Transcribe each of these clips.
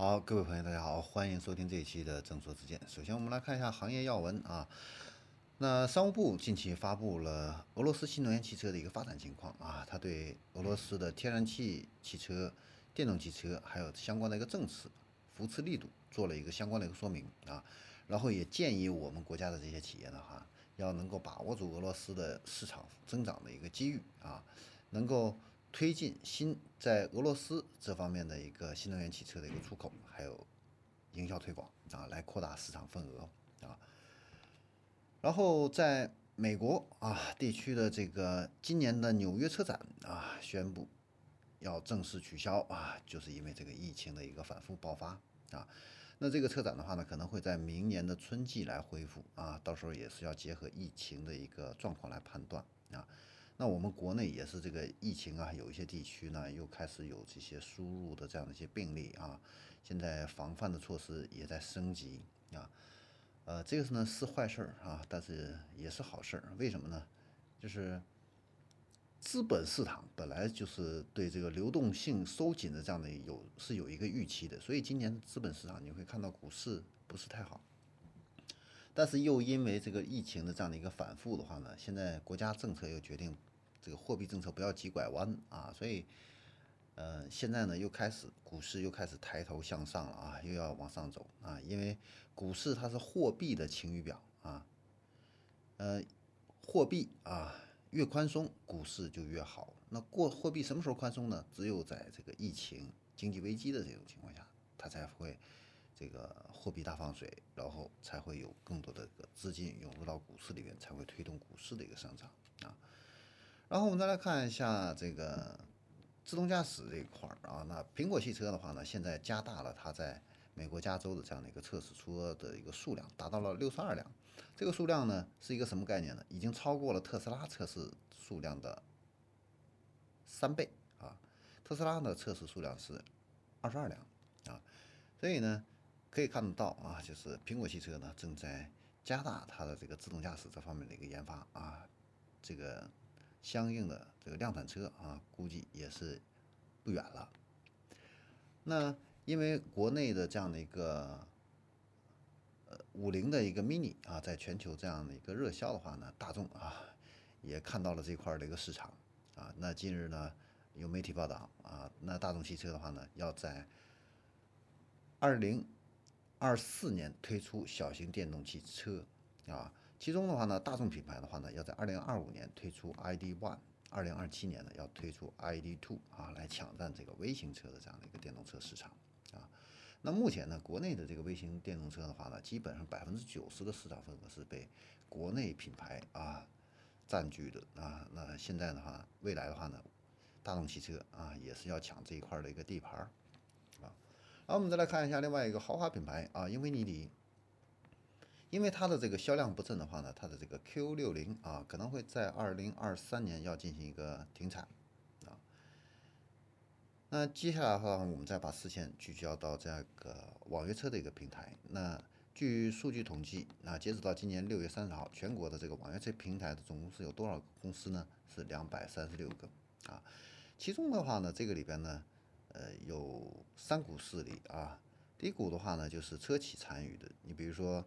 好，各位朋友，大家好，欢迎收听这一期的正说之见。首先，我们来看一下行业要闻啊。那商务部近期发布了俄罗斯新能源汽车的一个发展情况啊，它对俄罗斯的天然气汽车、电动汽车还有相关的一个政策扶持力度做了一个相关的一个说明啊。然后也建议我们国家的这些企业呢，哈，要能够把握住俄罗斯的市场增长的一个机遇啊，能够。推进新在俄罗斯这方面的一个新能源汽车的一个出口，还有营销推广啊，来扩大市场份额啊。然后在美国啊地区的这个今年的纽约车展啊，宣布要正式取消啊，就是因为这个疫情的一个反复爆发啊。那这个车展的话呢，可能会在明年的春季来恢复啊，到时候也是要结合疫情的一个状况来判断啊。那我们国内也是这个疫情啊，有一些地区呢又开始有这些输入的这样的一些病例啊，现在防范的措施也在升级啊，呃，这个呢是坏事儿啊，但是也是好事儿，为什么呢？就是资本市场本来就是对这个流动性收紧的这样的有是有一个预期的，所以今年资本市场你会看到股市不是太好。但是又因为这个疫情的这样的一个反复的话呢，现在国家政策又决定。这个货币政策不要急拐弯啊，所以，呃，现在呢又开始股市又开始抬头向上了啊，又要往上走啊，因为股市它是货币的晴雨表啊，呃，货币啊越宽松，股市就越好。那过货币什么时候宽松呢？只有在这个疫情、经济危机的这种情况下，它才会这个货币大放水，然后才会有更多的资金涌入到股市里面，才会推动股市的一个上涨啊。然后我们再来看一下这个自动驾驶这一块儿啊，那苹果汽车的话呢，现在加大了它在美国加州的这样的一个测试车的一个数量，达到了六十二辆。这个数量呢是一个什么概念呢？已经超过了特斯拉测试数量的三倍啊！特斯拉的测试数量是二十二辆啊，所以呢可以看得到啊，就是苹果汽车呢正在加大它的这个自动驾驶这方面的一个研发啊，这个。相应的这个量产车啊，估计也是不远了。那因为国内的这样的一个呃五菱的一个 mini 啊，在全球这样的一个热销的话呢，大众啊也看到了这块的一个市场啊。那近日呢有媒体报道啊，那大众汽车的话呢，要在二零二四年推出小型电动汽车啊。其中的话呢，大众品牌的话呢，要在二零二五年推出 ID One，二零二七年呢要推出 ID Two 啊，来抢占这个微型车的这样的一个电动车市场啊。那目前呢，国内的这个微型电动车的话呢，基本上百分之九十的市场份额是被国内品牌啊占据的啊。那现在的话，未来的话呢，大众汽车啊也是要抢这一块的一个地盘儿啊。好，我们再来看一下另外一个豪华品牌啊，英菲尼迪。因为它的这个销量不振的话呢，它的这个 Q 六零啊可能会在二零二三年要进行一个停产啊。那接下来的话，我们再把视线聚焦到这个网约车的一个平台。那据数据统计，那截止到今年六月三十号，全国的这个网约车平台的总公司有多少个公司呢？是两百三十六个啊。其中的话呢，这个里边呢，呃，有三股势力啊。第一股的话呢，就是车企参与的，你比如说。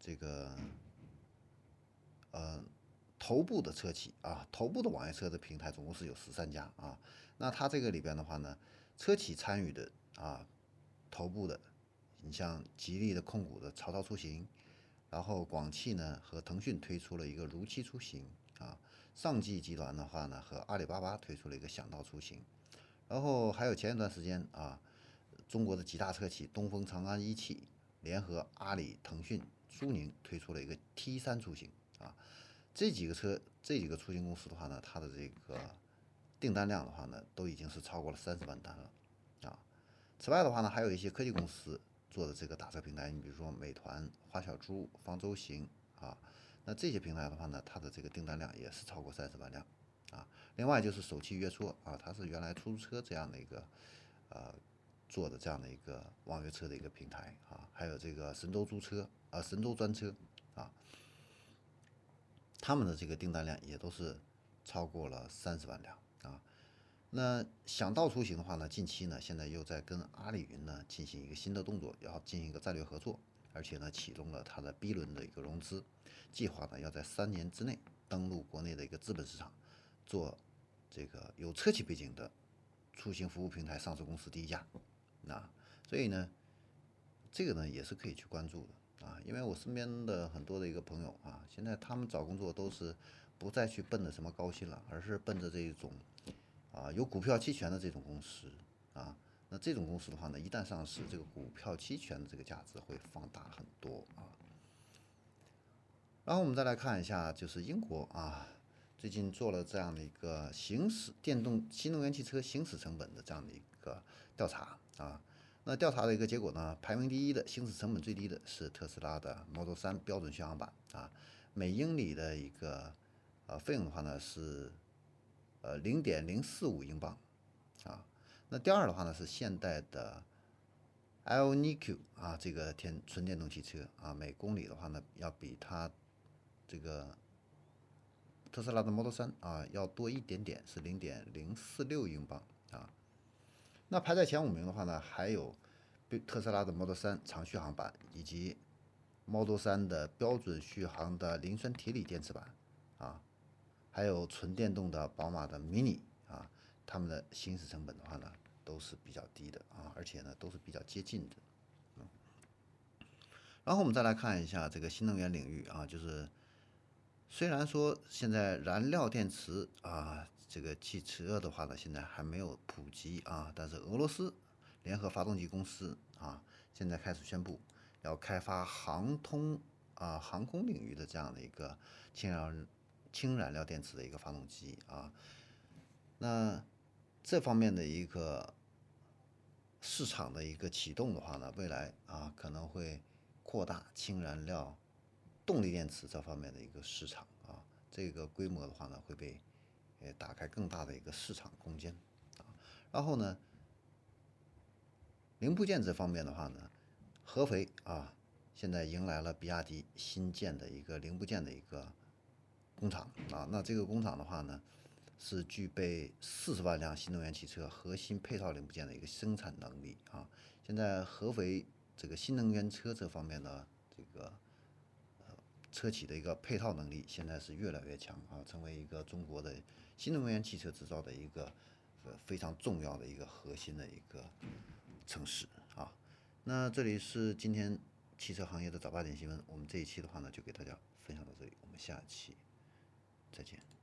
这个呃，头部的车企啊，头部的网约车的平台总共是有十三家啊。那它这个里边的话呢，车企参与的啊，头部的，你像吉利的控股的曹操出行，然后广汽呢和腾讯推出了一个如期出行啊，上汽集团的话呢和阿里巴巴推出了一个想到出行，然后还有前一段时间啊，中国的几大车企东风、长安、一汽联合阿里、腾讯。苏宁推出了一个 T 三出行啊，这几个车这几个出行公司的话呢，它的这个订单量的话呢，都已经是超过了三十万单了啊。此外的话呢，还有一些科技公司做的这个打车平台，你比如说美团、花小猪、方舟行啊，那这些平台的话呢，它的这个订单量也是超过三十万辆啊。另外就是首汽约车啊，它是原来出租车这样的一个呃。做的这样的一个网约车的一个平台啊，还有这个神州租车啊，神州专车啊，他们的这个订单量也都是超过了三十万辆啊。那想到出行的话呢，近期呢，现在又在跟阿里云呢进行一个新的动作，要进行一个战略合作，而且呢，启动了它的 B 轮的一个融资计划呢，要在三年之内登陆国内的一个资本市场，做这个有车企背景的出行服务平台上市公司第一家。那所以呢，这个呢也是可以去关注的啊，因为我身边的很多的一个朋友啊，现在他们找工作都是不再去奔着什么高薪了，而是奔着这一种。啊，有股票期权的这种公司啊，那这种公司的话呢，一旦上市，这个股票期权的这个价值会放大很多啊。然后我们再来看一下，就是英国啊，最近做了这样的一个行驶电动新能源汽车行驶成本的这样的一个调查啊。那调查的一个结果呢，排名第一的行驶成本最低的是特斯拉的 Model 3标准续航版啊，每英里的一个呃费用的话呢是。呃，零点零四五英镑，啊，那第二的话呢是现代的 ioniq 啊，这个天纯电动汽车啊，每公里的话呢要比它这个特斯拉的 Model 3啊要多一点点，是零点零四六英镑。那排在前五名的话呢，还有特斯拉的 Model 3长续航版以及 Model 3的标准续航的磷酸铁锂电池版啊。还有纯电动的宝马的 Mini 啊，它们的行驶成本的话呢，都是比较低的啊，而且呢都是比较接近的。嗯然后我们再来看一下这个新能源领域啊，就是虽然说现在燃料电池啊，这个汽车的话呢，现在还没有普及啊，但是俄罗斯联合发动机公司啊，现在开始宣布要开发航通啊航空领域的这样的一个氢燃。氢燃料电池的一个发动机啊，那这方面的一个市场的一个启动的话呢，未来啊可能会扩大氢燃料动力电池这方面的一个市场啊，这个规模的话呢会被也打开更大的一个市场空间啊。然后呢，零部件这方面的话呢，合肥啊现在迎来了比亚迪新建的一个零部件的一个。工厂啊，那这个工厂的话呢，是具备四十万辆新能源汽车核心配套零部件的一个生产能力啊。现在合肥这个新能源车这方面的这个呃车企的一个配套能力，现在是越来越强啊，成为一个中国的新能源汽车制造的一个呃非常重要的一个核心的一个城市啊。那这里是今天汽车行业的早八点新闻，我们这一期的话呢，就给大家分享到这里，我们下期。再见。